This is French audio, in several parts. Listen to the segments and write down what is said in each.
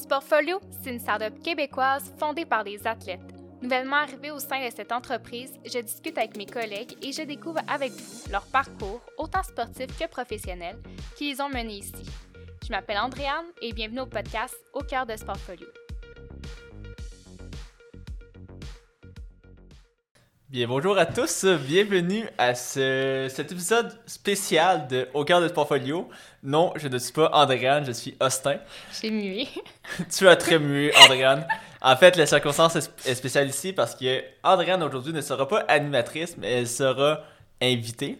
Sportfolio, c'est une startup québécoise fondée par des athlètes. Nouvellement arrivée au sein de cette entreprise, je discute avec mes collègues et je découvre avec vous leur parcours, autant sportif que professionnel, qui les ont menés ici. Je m'appelle Andréane et bienvenue au podcast Au cœur de Sportfolio. Bien, bonjour à tous, bienvenue à ce, cet épisode spécial de Au cœur de Portfolio. Non, je ne suis pas Andréane, je suis Austin. J'ai mué. tu as très mué, Andréane. En fait, la circonstance est spéciale ici parce que Andréane aujourd'hui ne sera pas animatrice, mais elle sera invitée.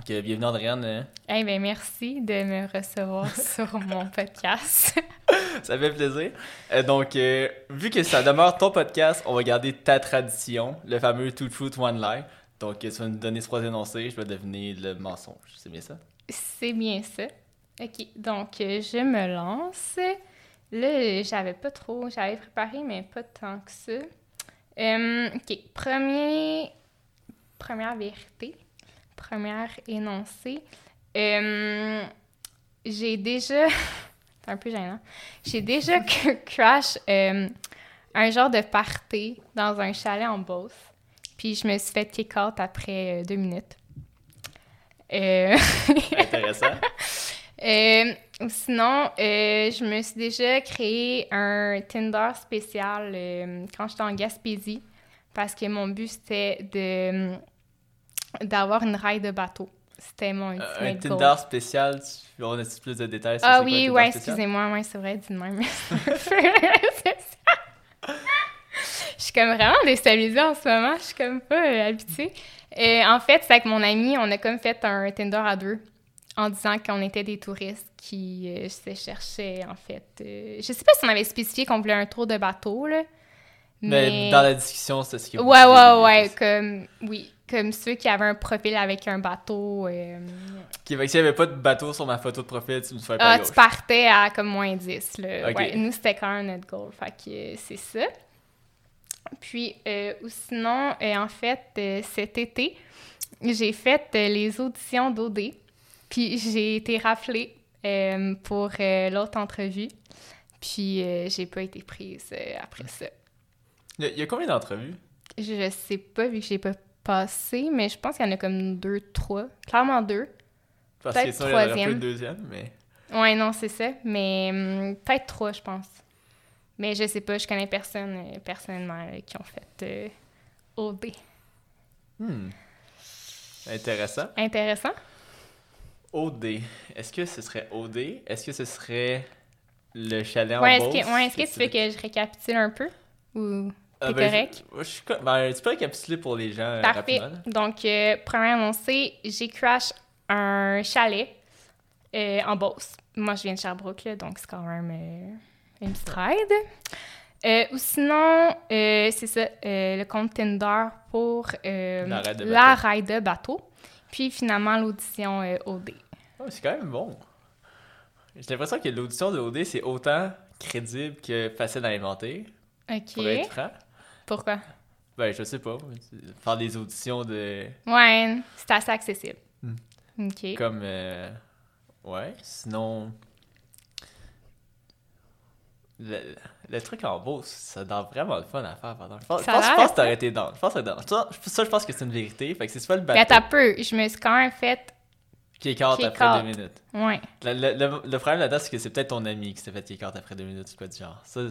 Donc, bienvenue Andréane. Eh bien, merci de me recevoir sur mon podcast. ça fait plaisir. Euh, donc, euh, vu que ça demeure ton podcast, on va garder ta tradition, le fameux Two Truth, One Lie. Donc, tu vas nous donner trois énoncés, je vais deviner le mensonge. C'est bien ça? C'est bien ça. OK, donc euh, je me lance. Là, j'avais pas trop, j'avais préparé, mais pas tant que ça. OK, premier, première vérité, première énoncé. j'ai déjà un peu gênant. J'ai déjà crash euh, un genre de party dans un chalet en Beauce. Puis je me suis fait kick out après euh, deux minutes. Euh... Intéressant. Euh, sinon, je me suis déjà créé un Tinder spécial quand j'étais en Gaspésie parce que mon but c'était de d'avoir une raille de bateau. C'était mon euh, Un Tinder spécial, on a plus de détails sur Ah oui, ouais, excusez-moi, ouais, c'est vrai, dis-moi. Je suis comme vraiment déstabilisée en ce moment, je suis comme pas euh, habituée. Euh, en fait, c'est avec mon ami, on a comme fait un Tinder à deux en disant qu'on était des touristes qui se cherchaient, en fait. je sais pas si on avait spécifié qu'on voulait un tour de bateau, là. Mais, dans la discussion, c'est ce qui Ouais, ouais, ouais, comme, oui comme ceux qui avaient un profil avec un bateau. Euh... Qui, s'il n'y avait pas de bateau sur ma photo de profil, tu me ferais pas Ah, tu partais à comme moins 10. Là. nous, c'était quand même notre goal. Fait que c'est ça. Puis, euh, ou sinon, euh, en fait, euh, cet été, j'ai fait les auditions d'OD. Puis, j'ai été raflée pour l'autre entrevue. Puis, j'ai pas été prise après ça. Il y, a combien d'entrevues? Je sais pas, vu que j'ai pas passé, mais je pense qu'il y en a comme deux, trois. Clairement deux. Peut-être troisième. deuxième, mais... Ouais, non, c'est ça. Mais hum, peut-être trois, je pense. Mais je sais pas, je connais personne euh, personnellement qui ont fait euh, OD. Hmm. Intéressant. Intéressant. OD. Est-ce que ce serait OD? Est-ce que ce serait le chalet en ouais, est-ce que, ouais, est-ce que tu veux que je récapitule un peu? Ou... C'est ben, correct? Je, je, ben, tu peux récapituler pour les gens euh, Parfait. Donc, euh, première annoncé, j'ai crash un chalet euh, en Beauce. Moi, je viens de Sherbrooke, là, donc c'est quand même euh, une petite ride. ou sinon, c'est ça, le compte Tinder pour la ride de, bateau. Puis finalement, l'audition OD. Oh, c'est quand même bon. J'ai l'impression que l'audition de OD, c'est autant crédible que facile à inventer. OK. Pour être franc. Pourquoi? Ben, je sais pas. Faire des auditions de. Ouais, c'est assez accessible. Hmm. OK. Comme. Euh... Ouais, sinon. Le, truc en bourse, ça donne vraiment le fun à faire pendant. Je pense, je pense, que t'aurais été dans. Je pense que ça, ça, je pense que c'est une vérité. Fait que c'est pas le bateau. Mais t'as peu. Je me suis quand même fait. Out après deux minutes. Ouais. Le, le, le problème là-dedans, c'est que c'est peut-être ton ami qui s'est fait out après deux minutes. C'est pas du genre. Ça,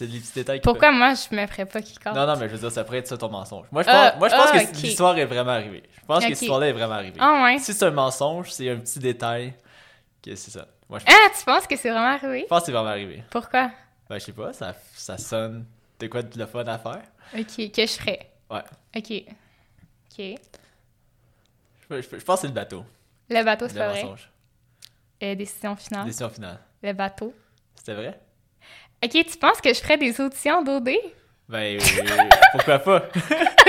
c'est des petits détails. Pourquoi moi, je me ferais pas qui compte? Non, non, mais je veux dire, ça pourrait être ça ton mensonge. Moi, je pense, moi, je pense ah, que l'histoire est vraiment arrivée. Je pense que cette histoire-là est vraiment arrivée. Ah, ouais. Si c'est un mensonge, c'est un petit détail que c'est ça. Moi, je Ah, tu penses que c'est vraiment arrivé? Je pense que c'est vraiment arrivé. Pourquoi? Ben, je sais pas, ça, ça sonne. T'as quoi de le fun à faire? Ok, que je ferais? Ouais. Ok. Ok. Je, je, pense que c'est le bateau. Le bateau, c'est vrai. Mensonge. Euh, décision finale. Décision finale. Le bateau. C'était vrai? Ok, tu penses que je ferais des auditions d'OD? Ben, pourquoi pas?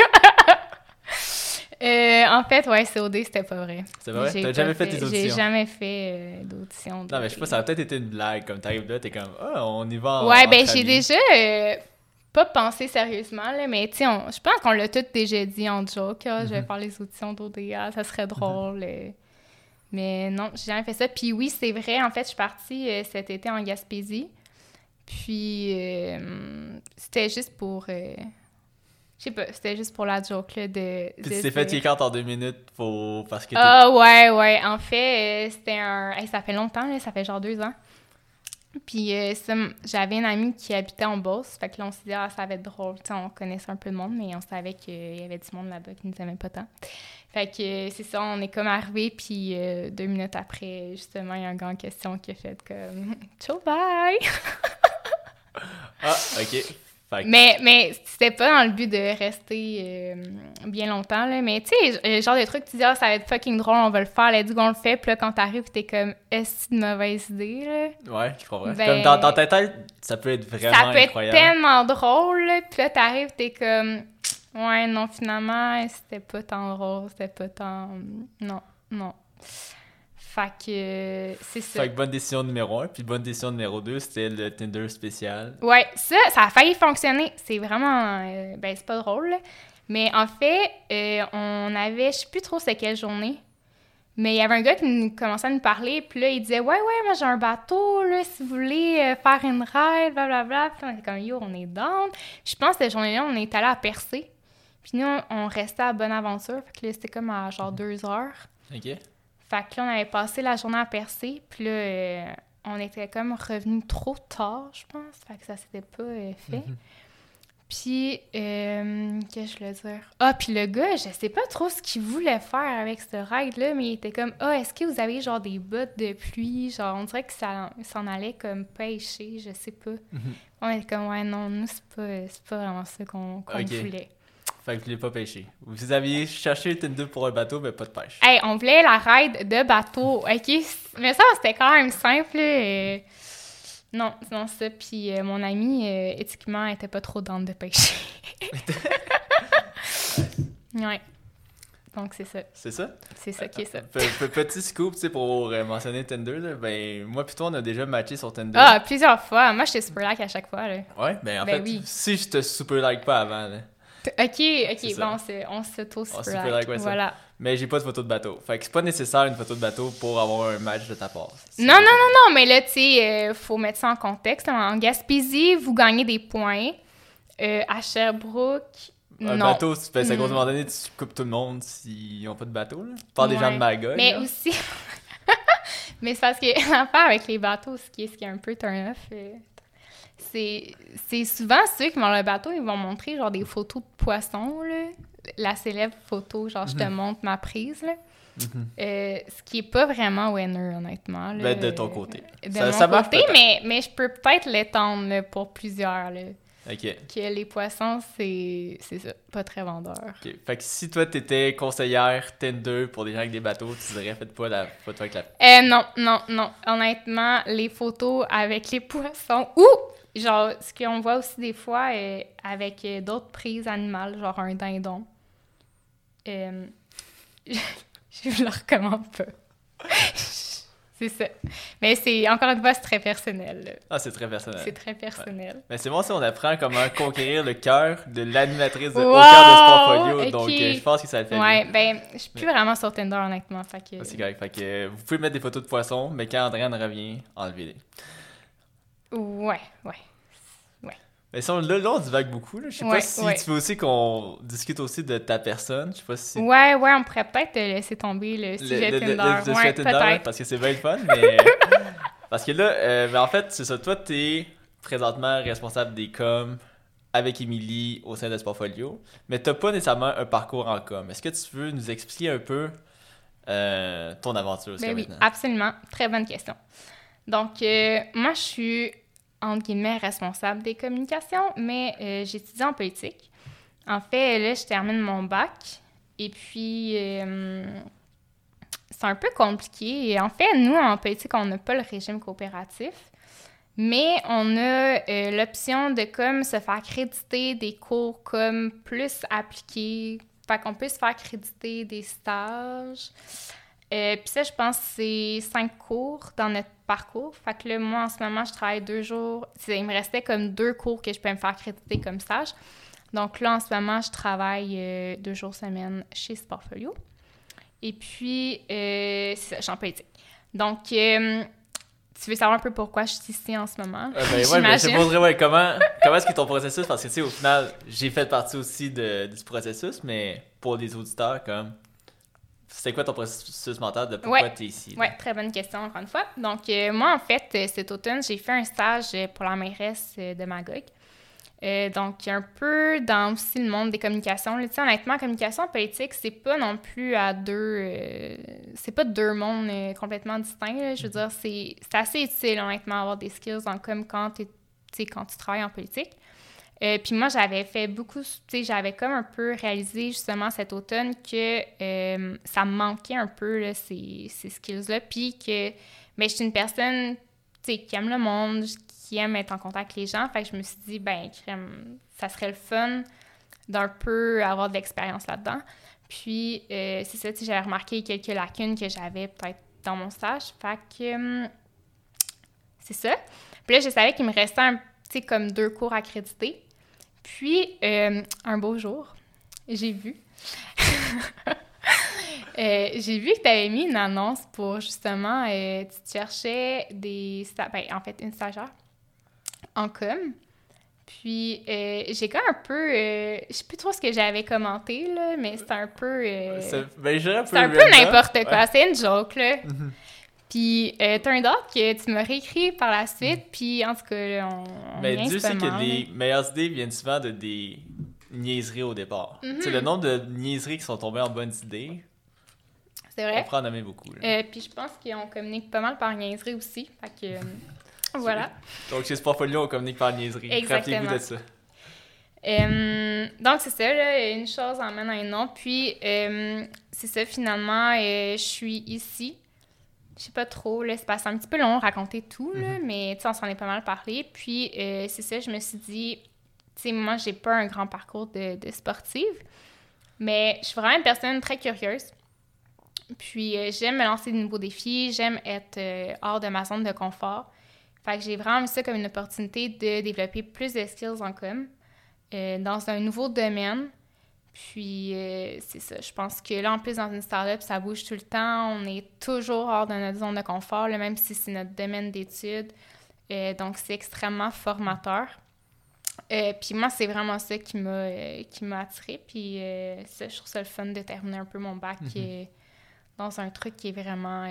Euh, en fait, ouais, c'est OD, c'était pas vrai. C'est vrai? T'as jamais fait, des auditions? J'ai jamais fait euh, d'auditions. Non, mais je sais pas, ça a peut-être été une blague. Comme t'arrives là, t'es comme, ah, on y va. ouais, ben, j'ai déjà euh, pas pensé sérieusement, là, mais tu sais, je pense qu'on l'a tout déjà dit en joke. Ah, je vais mhm. faire les auditions d'OD, ah, ça serait drôle. Mais non, j'ai jamais fait ça. Puis oui, c'est vrai, en fait, je suis partie cet été en Gaspésie. Puis, c'était juste pour. je sais pas, c'était juste pour la joke, là, de... Puis tu t'es fait kick en deux minutes pour... parce que... Ah, ouais, ouais. En fait, c'était un... ça fait longtemps, là, ça fait genre deux ans. Puis euh, j'avais une amie qui habitait en Beauce. Fait que là, on s'est dit, ah, ça va être drôle. on connaissait un peu de monde, mais on savait qu'il y avait du monde là-bas qui nous aimait pas tant. Fait que euh, c'est ça, on est comme arrivé, puis euh, deux minutes après, justement, il y a un gars en question qui a fait comme Ciao, bye! ah, ok. Mais, mais c'était pas dans le but de rester euh, bien longtemps, là. Mais tu sais, le genre de truc, tu dis, ah, ça va être fucking drôle, on va le faire, let's go, on le fait. Puis là, quand t'arrives, t'es comme, est-ce une mauvaise idée, là? Ouais, je comprends. Ben, comme dans, dans, ta tête, ça peut être vraiment incroyable. Ça peut être tellement drôle, là. Puis là, t'arrives, t'es comme, ouais, non, finalement, c'était pas tant drôle, c'était pas tant. Non, non. Fait que c'est ça. Fait que bonne décision numéro un. Puis bonne décision numéro deux, c'était le Tinder spécial. Ouais, ça, ça a failli fonctionner. C'est vraiment. Euh, ben, c'est pas drôle, Mais en fait, euh, on avait. Je sais plus trop c'est quelle journée. Mais il y avait un gars qui nous commençait à nous parler. Puis là, il disait Ouais, ouais, moi j'ai un bateau, là, si vous voulez euh, faire une ride, blablabla. Puis on était comme Yo, on est down. je pense que cette journée-là, on est allé à Percé. Puis nous, on, restait à Bonaventure. Fait que là, c'était comme à genre deux heures. OK. Fait que là, on avait passé la journée à percer, puis là, euh, on était comme revenu trop tard, je pense. Fait que ça s'était pas euh, fait. Mhm. Puis, euh, qu'est-ce que je voulais dire? Ah, puis le gars, je sais pas trop ce qu'il voulait faire avec ce ride-là, mais il était comme, ah, est-ce que vous avez genre des bottes de pluie? Genre, on dirait que ça s'en allait comme pêcher, je sais pas. Mhm. On était comme, ouais, non, nous, c'est pas, pas vraiment ça qu'on voulait. Fait que vous voulez pas pêcher. Vous aviez cherché le Tinder pour un bateau, mais pas de pêche. Hey, on voulait la ride de bateau, OK? Mais ça, c'était quand même simple. Euh, non, non, ça. Puis euh, mon ami, euh, éthiquement, était pas trop dans de pêcher. ouais. Donc, c'est ça. C'est ça? C'est ça qui est ça. petit scoop, tu sais, pour mentionner Tinder, là, ben, moi plutôt on a déjà matché sur Tinder. Ah, plusieurs fois. Moi, j'étais super like à chaque fois, là. Ouais, ben en ben fait, si je te super like pas avant, là. Ok, ok, bon, on s'auto super like, voilà. Mais j'ai pas de photo de bateau. Fait que c'est pas nécessaire une photo de bateau pour avoir un match de ta part. Non, non, non, non, mais là, tu sais, euh, faut mettre ça en contexte. En Gaspésie, vous gagnez des points. Euh, à Sherbrooke, un non. bateau, c'est à cause moment donné, tu coupes tout le monde s'ils n'ont pas de bateau. Là. Tu des gens de Magog. Mais aussi. mais c'est parce que l'affaire avec les bateaux, ce qui est, ce qui est un peu turn-off, euh, c'est souvent ceux qui vont le bateau, ils vont montrer genre des photos de poissons, là. La célèbre photo, genre je te mhm. montre ma prise, là. Mhm. Euh, ce qui est pas vraiment winner, honnêtement. Là. Ben, de ton côté. De ça, mon côté, mais, mais je peux peut-être l'étendre pour plusieurs. Là. OK. Que les poissons, c'est ça, pas très vendeur. OK. Fait que si toi, t'étais conseillère Tinder pour des gens avec des bateaux, tu dirais, faites pas la photo avec la... Euh, non, non, non. Honnêtement, les photos avec les poissons... Ou Genre, ce qu'on voit aussi des fois euh, avec euh, d'autres prises animales, genre un dindon. Euh, je le recommande pas. c'est ça. Mais c'est, encore une fois, c'est très personnel. Ah, c'est très personnel. C'est très personnel. Mais c'est bon si on apprend comment conquérir le cœur de l'animatrice au cœur de Sportfolio. Donc, je pense que ça le fait. Ouais, ben, je suis plus vraiment sur Tinder, honnêtement. Fait que... Ah, c'est correct. Fait que vous pouvez mettre des photos de poissons, mais quand Andréane revient, enlevez-les. Ouais, ouais. Ouais. Mais ça, là, là, on divague beaucoup. Là. Je sais pas si tu veux aussi qu'on discute aussi de ta personne. Je sais pas si... Ouais, ouais, on pourrait peut-être laisser tomber le sujet Tinder. Le, ouais, Tinder, parce que c'est bien le fun, mais... parce que là, euh, ben, en fait, c'est ça. Toi, t'es présentement responsable des coms avec Émilie au sein de Sportfolio, mais t'as pas nécessairement un parcours en com. Est-ce que tu veux nous expliquer un peu euh, ton aventure ben oui, absolument. Très bonne question. Donc, euh, moi, je suis entre guillemets, responsable des communications, mais euh, j'étudie en politique. En fait, là, je termine mon bac et puis euh, c'est un peu compliqué. En fait, nous, en politique, on n'a pas le régime coopératif, mais on a euh, l'option de comme se faire créditer des cours comme plus appliqués. Fait qu'on peut se faire créditer des stages. Puis ça, je pense c'est cinq cours dans notre parcours. Fait que là, moi, en ce moment, je travaille deux jours. Il me restait comme deux cours que je peux me faire créditer comme stage. Donc là, en ce moment, je travaille euh, deux jours semaine chez Sportfolio. Et puis, euh, c'est ça, je suis en politique. Donc, tu veux savoir un peu pourquoi je suis ici en ce moment? Euh, ben, ouais, mais je te ouais, comment, comment est-ce que ton processus, parce que tu sais, au final, j'ai fait partie aussi de, du processus, mais pour les auditeurs, comme, c'est quoi ton processus mental de pourquoi tu es ici? Oui, très bonne question, encore une fois. Donc, euh, moi, en fait, euh, cet automne, j'ai fait un stage pour la mairesse de Magog. Euh, donc, un peu dans aussi le monde des communications. Là, honnêtement, communication politique, c'est pas non plus à deux. Euh, c'est pas deux mondes euh, complètement distincts. Je veux dire, c'est assez utile, honnêtement, d'avoir des skills en comme quand, quand tu travailles en politique. Puis moi, j'avais fait beaucoup, tu sais, j'avais comme un peu réalisé justement cet automne que ça me manquait un peu là, ces, ces skills-là. Puis que, mais je suis une personne, tu sais, qui aime le monde, qui aime être en contact avec les gens. Fait que je me suis dit, ben, ça serait le fun d'un peu avoir de l'expérience là-dedans. Puis, euh, c'est ça, j'avais remarqué quelques lacunes que j'avais peut-être dans mon stage. Fait que, hum, c'est ça. Puis là, je savais qu'il me restait un comme deux cours accrédités. Puis, euh, un beau jour, j'ai vu. Euh, j'ai vu que tu avais mis une annonce pour justement, tu cherchais des. Ben, en fait, une stagiaire en com. Puis euh, j'ai quand même un peu. Euh, je sais plus trop ce que j'avais commenté, là, mais c'était un peu. Euh, c'est ben, un peu n'importe quoi. C'est une joke, là. Mhm. Puis, euh, turn out que tu m'as réécrit par la suite, mhm. puis en tout cas, on. mais Dieu sait que les meilleures idées viennent souvent de des niaiseries au départ. C'est mhm. le nombre de niaiseries qui sont tombées en bonnes idées. C'est vrai. On prend en nommer beaucoup. puis je pense qu'on communique pas mal par niaiserie aussi. Fait que. Voilà. Donc, c'est Sportfolio, on communique par niaiserie. Exactement. de ça. Euh, donc, c'est ça, là, une chose emmène à une autre. Puis, euh, c'est ça, finalement, euh, je suis ici. Je sais pas trop, là, c'est passé un petit peu long raconter tout, là, mm-hmm. mais tu sais, on s'en est pas mal parlé. Puis, c'est ça, je me suis dit, tu sais, moi, j'ai pas un grand parcours de, de, sportive, mais je suis vraiment une personne très curieuse. Puis, j'aime me lancer de nouveaux défis, j'aime être hors de ma zone de confort. Fait que j'ai vraiment vu ça comme une opportunité de développer plus de skills en com euh, dans un nouveau domaine. Puis, euh, c'est ça. Je pense que là, en plus, dans une startup, ça bouge tout le temps. On est toujours hors de notre zone de confort, même si c'est notre domaine d'études. Euh, donc, c'est extrêmement formateur. puis moi, c'est vraiment ça qui m'a qui m'a attiré. Puis ça, je trouve ça le fun de terminer un peu mon bac mm-hmm. dans un truc qui est vraiment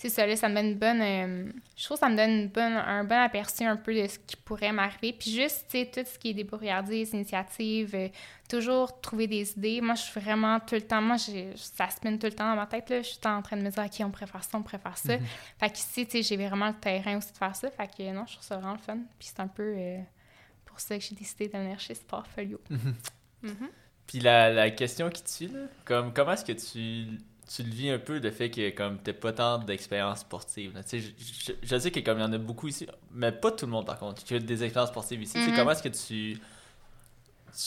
c'est ça, là, ça me donne une bonne. Euh, je trouve que ça me donne une bonne, un bon aperçu un peu de ce qui pourrait m'arriver. Puis juste, tu sais, tout ce qui est débrouillardise, initiative, euh, toujours trouver des idées. Moi, je suis vraiment tout le temps. Moi, ça spinne tout le temps dans ma tête. Là. Je suis en train de me dire, OK, on préfère ça, on préfère ça. Mm-hmm. Fait qu'ici, tu sais, j'ai vraiment le terrain aussi de faire ça. Fait que non, je trouve ça vraiment le fun. Puis c'est un peu euh, pour ça que j'ai décidé de venir chez Sportfolio. Mm-hmm. Mm-hmm. Puis la, la, question qui tue, là, comme, comment est-ce que tu tu le vis un peu le fait que comme t'as pas tant d'expérience sportive. Je, je, je, sais qu'il y en a beaucoup ici, mais pas tout le monde par contre. Tu as des expériences sportives ici. Mm-hmm. Comment est-ce que tu,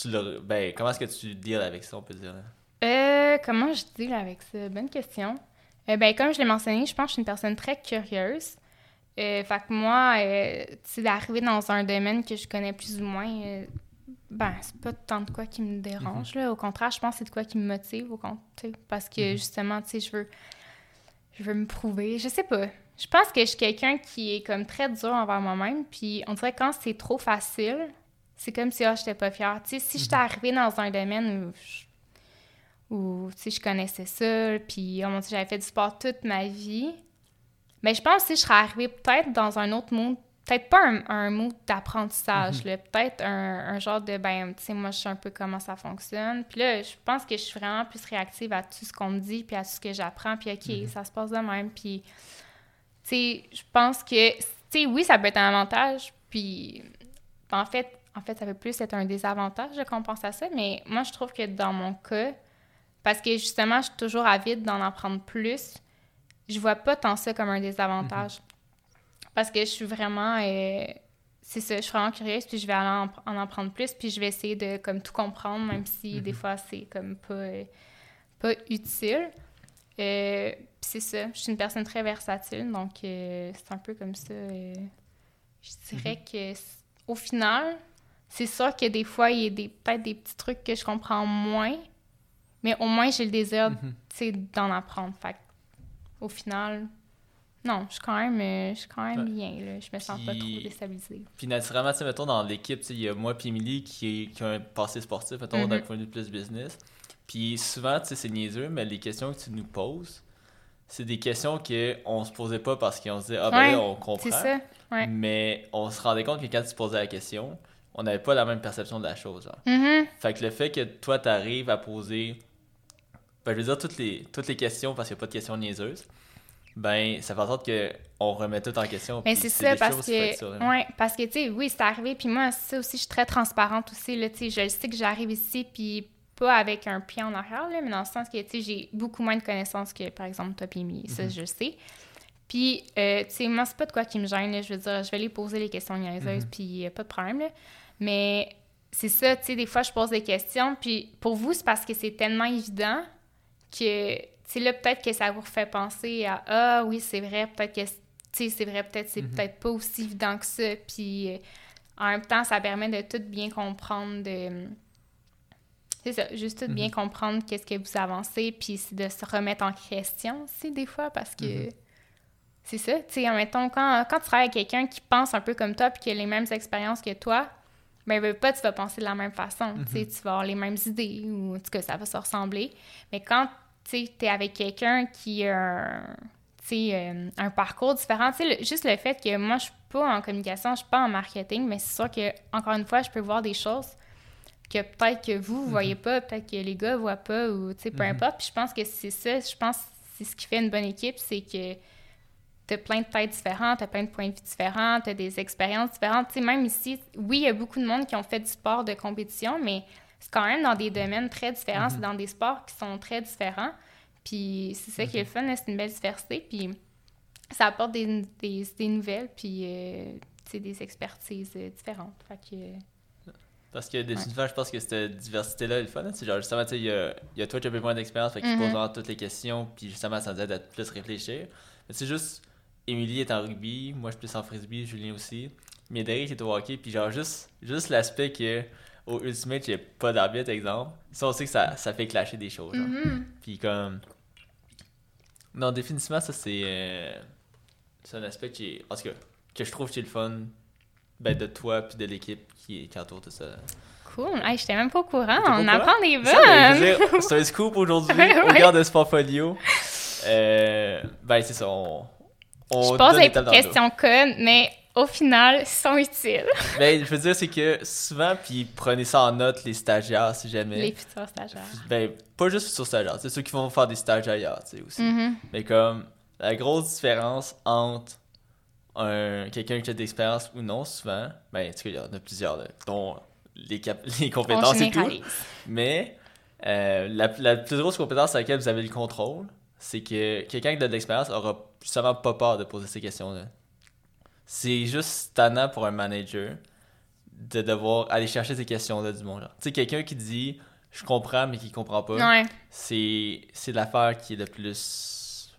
tu le, ben, comment est-ce que tu deals avec ça, on peut dire? Euh, comment je deal avec ça? Bonne question. Euh, ben, comme je l'ai mentionné, je pense que je suis une personne très curieuse. Euh, fait que moi, euh, d'arriver dans un domaine que je connais plus ou moins, euh, ben, c'est pas tant de quoi qui me dérange. Mhm. là. Au contraire, je pense que c'est de quoi qui me motive. Au parce que mhm. justement, tu sais, je veux, je veux me prouver. Je sais pas. Je pense que je suis quelqu'un qui est comme très dur envers moi-même. Puis on dirait que quand c'est trop facile, c'est comme si ah, j'étais pas fière. Tu sais, si j'étais mhm. arrivée dans un domaine où je, où, tu sais, je connaissais ça, puis oh j'avais fait du sport toute ma vie, mais ben, je pense que je serais arrivée peut-être dans un autre monde peut-être pas un, un mot d'apprentissage, mhm. peut-être un, genre de, ben, tu sais, moi, je sais un peu comment ça fonctionne. Puis là, je pense que je suis vraiment plus réactive à tout ce qu'on me dit, puis à tout ce que j'apprends, puis OK, mhm. ça se passe de même. Puis, tu sais, je pense que, tu sais, oui, ça peut être un avantage, puis en fait, en fait, ça peut plus être un désavantage de pense à ça, mais moi, je trouve que dans mon cas, parce que justement, je suis toujours avide d'en apprendre plus, je vois pas tant ça comme un désavantage. Mhm. Parce que je suis vraiment. Euh, c'est ça, je suis vraiment curieuse, puis je vais aller en, en, prendre plus, puis je vais essayer de comme tout comprendre, même si des mhm. fois c'est comme pas, euh, pas utile. Euh, puis c'est ça, je suis une personne très versatile, donc c'est un peu comme ça. je dirais mhm. que au final, c'est sûr que des fois, il y a des, peut-être des petits trucs que je comprends moins, mais au moins j'ai le désir mhm. d'en apprendre. Fait au final, Non, je suis quand même, euh, je suis quand même bien, là. Je me sens pas trop déstabilisée. Puis naturellement, tu sais, mettons, dans l'équipe, il y a moi et Emily qui, qui a un passé sportif, mettons, d'un mm-hmm. point de vue plus business. Puis souvent, tu sais, c'est niaiseux, mais les questions que tu nous poses, c'est des questions qu'on se posait pas parce qu'on se disait, ah ben on comprend. C'est ça. Mais on se rendait compte que quand tu posais la question, on n'avait pas la même perception de la chose. Mm-hmm. Fait que le fait que toi, tu arrives à poser, ben, je veux dire, toutes les, toutes les questions, parce qu'il n'y a pas de questions niaiseuses, ben, ça fait en sorte qu'on remet tout en question. Mais c'est ça, parce que, ouais, parce que, tu sais, oui, c'est arrivé, puis moi, ça aussi, je suis très transparente aussi, là, tu sais, je sais que j'arrive ici, puis pas avec un pied en arrière, là, mais dans le sens que, tu sais, j'ai beaucoup moins de connaissances que, par exemple, toi et ça, mm-hmm. je sais. Puis, euh, tu sais, moi, c'est pas de quoi qui me gêne, je veux dire, je vais les poser les questions niaiseuses, mm-hmm. puis pas de problème, là. Mais c'est ça, tu sais, des fois, je pose des questions, puis pour vous, c'est parce que c'est tellement évident que, sais, là, peut-être que ça vous fait penser à Ah oui, c'est vrai, peut-être que, tu sais, c'est vrai, peut-être c'est mhm. peut-être pas aussi évident que ça. Puis euh, en même temps, ça permet de tout bien comprendre, de. C'est ça, juste tout bien mhm. comprendre qu'est-ce que vous avancez, puis de se remettre en question aussi, des fois, parce que. Mhm. C'est ça, tu sais, mettons, quand, quand tu travailles avec quelqu'un qui pense un peu comme toi, puis qui a les mêmes expériences que toi, ben, pas, tu vas penser de la même façon. Tu vas avoir les mêmes idées, ou en tout cas, ça va se ressembler. Mais quand tu es avec quelqu'un qui a un, euh, un parcours différent. juste le fait que moi, je suis pas en communication, je suis pas en marketing, mais c'est sûr que encore une fois, je peux voir des choses que peut-être que vous, voyez mhm. pas, peut-être que les gars voient pas, ou peu mhm. importe. Puis je pense que c'est ça, je pense que c'est ce qui fait une bonne équipe, c'est que tu as plein de têtes différentes, tu as plein de points de vue différents, tu as des expériences différentes. sais, même ici, oui, il y a beaucoup de monde qui ont fait du sport de compétition, mais c'est quand même dans des domaines très différents, c'est mhm. dans des sports qui sont très différents. Puis c'est ça qui est le fun, c'est une belle diversité. Puis ça apporte des, des, nouvelles, puis euh, des expertises euh, différentes. Fait que, parce que définitivement, je pense que cette diversité-là est le fun. C'est genre, justement, il y a, y a toi qui as moins d'expérience, fait que tu poses toutes les questions, puis justement, ça nous aide à plus réfléchir. Mais c'est juste, Émilie est en rugby, moi je suis plus en frisbee, Julien aussi. Mais Derek est au hockey, puis genre, juste, juste l'aspect que au Ultimate, a pas d'arbitre, exemple. Ça, on sait que ça, ça fait clasher des choses. Mm-hmm. Puis comme. Non, définitivement, ça, c'est. Euh, c'est un aspect qui est. En tout cas, que je trouve qui est le fun ben, de toi puis de l'équipe qui, qui entoure tout ça. Cool. Hey, j'étais même pas au courant. On apprend des bonnes. C'est un scoop aujourd'hui. au Regarde de Sportfolio. Euh, ben, c'est ça. On, on je pose des questions connes, mais au final, sont utiles. ben, je veux dire, c'est que souvent, puis prenez ça en note, les stagiaires, si jamais. Les futurs stagiaires. Ben, pas juste futurs stagiaires, c'est ceux qui vont faire des stages ailleurs, tu sais, aussi. Mm-hmm. Mais comme, la grosse différence entre un, quelqu'un qui a de l'expérience ou non, souvent, ben, tu sais, il y en a plusieurs, dont les, les compétences et tout. Mais, euh, la, la plus grosse compétence à laquelle vous avez le contrôle, c'est que quelqu'un qui a de l'expérience aura justement pas peur de poser ces questions-là c'est juste tannant pour un manager de devoir aller chercher ces questions-là du monde. Tu sais, quelqu'un qui dit je comprends mais qui comprend pas, ouais. c'est, c'est l'affaire qui est le plus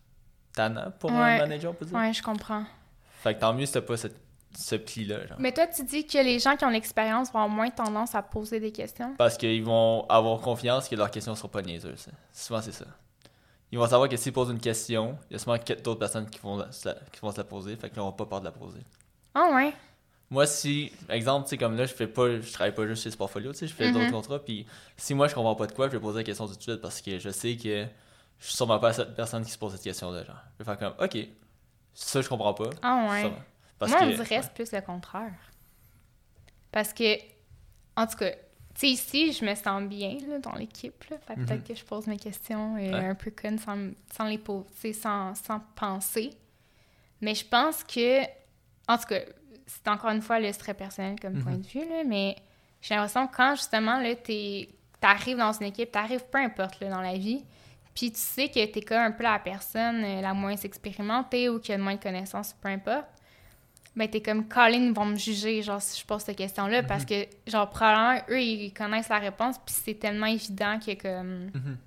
tannant pour un manager, on peut dire. Ouais, je comprends. Fait que tant mieux si t'as pas ce pli-là. Mais toi, tu dis que les gens qui ont l'expérience vont avoir moins tendance à poser des questions? Parce qu'ils vont avoir confiance que leurs questions ne seront pas niaiseuses. Souvent, c'est ça ils vont savoir que s'ils posent une question, il y a sûrement d'autres personnes qui vont, qui vont se la poser, fait qu'ils n'auront pas peur de la poser. Ah ouais? Moi, si, exemple, tu sais, comme là, je fais pas, je travaille pas juste chez Sportfolio, tu sais, je fais d'autres mm-hmm. contrats, puis si moi je comprends pas de quoi, je vais poser la question tout de suite parce que je sais que je suis sûrement pas cette personne qui se pose cette question-là, genre. Je vais faire comme, ok, ça je comprends pas. Ah ouais? moi, on dirait plus le contraire. Parce que, en tout cas, sais, ici, je me sens bien là, dans l'équipe. Peut-être mhm. que je pose mes questions euh, un peu connes sans, sans les poser, sans, sans penser. Mais je pense que, en tout cas, c'est encore une fois, le très personnel comme point mhm. de vue, là, mais j'ai l'impression que quand justement, tu arrives dans une équipe, tu arrives peu importe là, dans la vie, puis tu sais que tu es comme un peu la personne euh, la moins expérimentée ou qui a le moins de connaissances, peu importe ben t'es comme Colin vont me juger genre si je pose cette question là parce mhm. que genre probablement eux ils connaissent la réponse puis c'est tellement évident que comme mhm.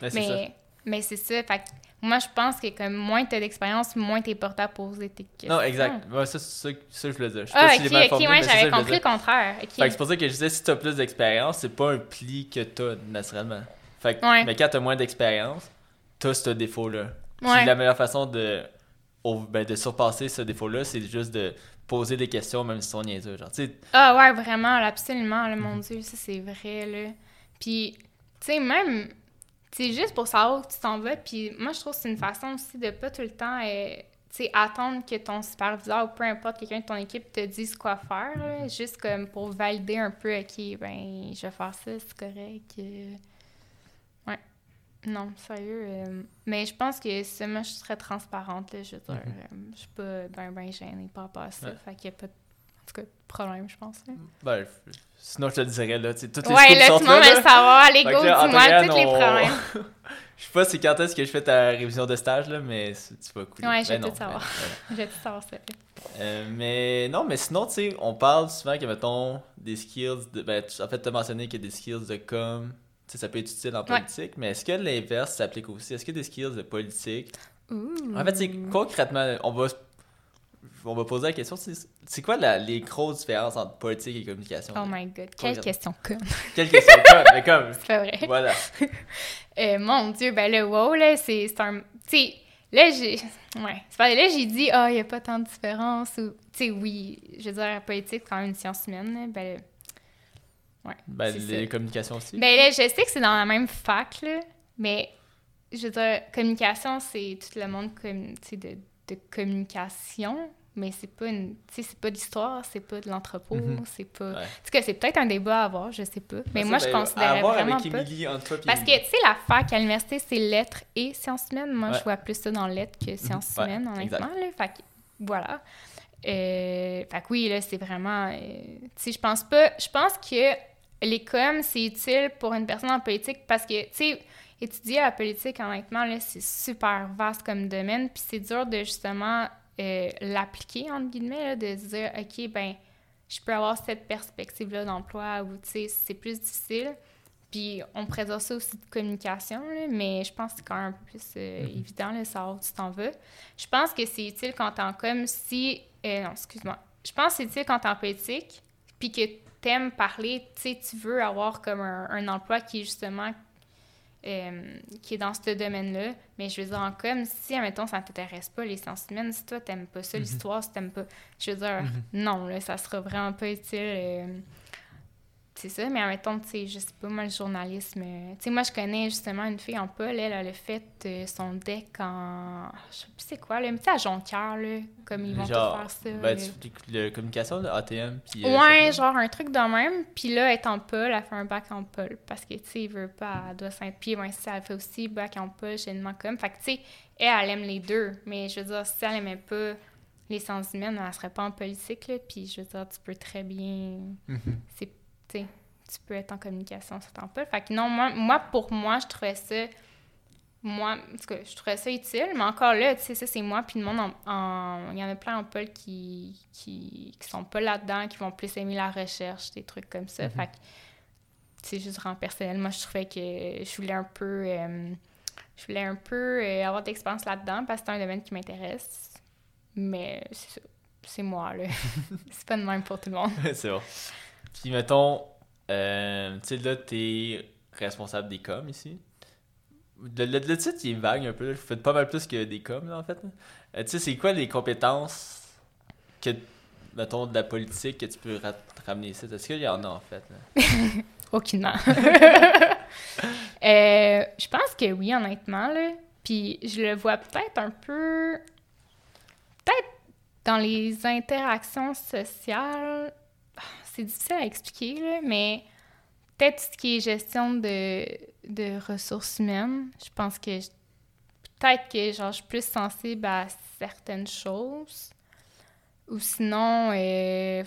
ben, mais mais c'est ça fait moi je pense que comme moins t'as d'expérience moins t'es porté à poser tes questions. Non exact. Ouais, ça c'est ça, que je voulais dire. Je sais ah, pas ok ok moi j'avais compris le contraire fait que c'est pour ça que je disais si t'as plus d'expérience c'est pas un pli que t'as naturellement. Fait que, mais quand t'as moins d'expérience t'as ce défaut là ouais. la meilleure façon de ben, de surpasser ce défaut-là, c'est juste de poser des questions, même si c'est niaiseux. Genre, ah ouais, vraiment, absolument, là, mon mhm. Dieu, ça c'est vrai. Là. Puis, tu sais, même, c'est juste pour savoir où tu t'en vas. Puis moi, je trouve que c'est une façon aussi de pas tout le temps euh, attendre que ton superviseur ou peu importe quelqu'un de ton équipe te dise quoi faire. Mhm. juste comme pour valider un peu, OK, ben, je vais faire ça, c'est correct. Euh. Non, sérieux. Euh, mais je pense que ça, moi, je serais transparente. Là, je veux dire, mhm. je suis pas ben, ben gênée par rapport à ça. Fait qu'il n'y a pas de en tout cas, problème, je pense. Ben, sinon, je te le dirais, là, tu sais, toutes les Ouais, là, tout le monde veut savoir. Allez, go, dis-moi tous les problèmes. je sais pas c'est quand est-ce que je fais ta révision de stage, là, mais tu vas couler. Ouais, je vais ben tout savoir. je vais tout savoir, ça. Euh, mais non, mais sinon, tu sais, on parle souvent que, mettons, des skills, de, ben, en fait, tu as mentionné qu'il y a des skills de com, sais, ça peut être utile en politique, mais est-ce que l'inverse s'applique aussi? Est-ce a des skills de politique? En fait, c'est concrètement, on va on va poser la question, c'est quoi les grosses différences entre politique et communication? Oh my god, quelle question conne! quelle question conne, mais comme... C'est pas vrai. Voilà. euh, mon Dieu, ben le wow, là, c'est un... Tu sais, là, j'ai... Ouais. Là, j'ai dit, ah, oh, il n'y a pas tant de différence, ou... Tu sais, oui, je veux dire, la politique, c'est quand même une science humaine, ben... Ouais, ben, les communications aussi. Ben là, je sais que c'est dans la même fac, là, mais je veux dire, communication, c'est tout le monde comme, de, de communication, mais c'est pas une c'est pas d'histoire c'est pas de l'entrepôt mhm. c'est pas en tout cas c'est peut-être un débat à avoir je sais pas mais moi je ben, considère vraiment pas. Parce que tu sais la fac à l'université c'est lettres et sciences humaines. Moi je vois plus ça dans lettres que sciences humaines honnêtement là. fait que, voilà. Euh, fait que oui là c'est vraiment euh, tu sais je pense pas je pense que les coms c'est utile pour une personne en politique parce que tu sais étudier la politique honnêtement là c'est super vaste comme domaine puis c'est dur de justement euh, l'appliquer, entre guillemets, de se dire, OK, ben je peux avoir cette perspective-là d'emploi ou, tu sais, c'est plus difficile. Puis on présente ça aussi de communication, mais je pense que c'est quand même un peu plus euh, mm-hmm. évident, de savoir où tu t'en veux. Je pense que c'est utile quand t'es en com si... Euh, non, excuse-moi. Je pense que c'est utile quand t'es en politique, puis que t'aimes parler, tu sais, tu veux avoir comme un, un emploi qui est justement euh, qui est dans ce domaine-là. Mais je veux dire, en comme si, admettons, ça ne t'intéresse pas, les sciences humaines, si toi, t'aimes pas ça, mhm. l'histoire, si t'aimes pas... Je veux dire, mhm. non, là, ça sera vraiment pas utile. Euh, c'est ça, mais en même temps, tu sais, je sais pas, moi, le journalisme... Euh, tu sais, moi, je connais justement une fille en Paul, elle, elle a fait euh, son deck en... Je sais plus c'est quoi, là, mais tu sais, à Jonquière, là, comme ils vont genre, faire ça. Ben, tu la communication, de ATM, puis... Euh, ouais, genre un truc de même, puis là, elle est en Paul, elle fait un bac en Paul, parce que, tu sais, il veut pas, elle doit pierre ouais, ça, elle fait aussi bac en Paul, généralement comme, fait que, tu sais, elle, elle aime les deux, mais je veux dire, si elle aimait pas les sciences humaines, elle serait pas en politique, là, puis je veux dire, tu peux très bien... Mhm. C'est, tu peux être en communication sur ton peu. Fait que non, moi, moi, pour moi, je trouvais ça. Moi, parce que je trouvais ça utile, mais encore là, tu sais, ça, c'est moi, puis le monde en. Il y en a plein en Paul qui, qui, qui sont pas là-dedans, qui vont plus aimer la recherche, des trucs comme ça. Mm-hmm. Fait que, c'est juste vraiment personnel. Moi, je trouvais que je voulais un peu. Euh, je voulais un peu euh, avoir d'expérience là-dedans parce que c'est un domaine qui m'intéresse. Mais. C'est moi, là. c'est pas de même pour tout le monde. c'est bon. Puis, mettons, euh, tu sais, là, t'es responsable des coms ici. Le, le, titre, il est vague un peu. Vous faites pas mal plus que des coms, en fait. Euh, tu sais, c'est quoi les compétences que, mettons, de la politique que tu peux ramener ici? Est-ce qu'il y en a, en fait? Aucunement. Euh, je pense que oui, honnêtement, là. Puis je le vois peut-être un peu... Peut-être dans les interactions sociales c'est difficile à expliquer, là, mais peut-être ce qui est gestion de, de ressources humaines, je pense que peut-être que genre, je suis plus sensible à certaines choses. Ou sinon, euh...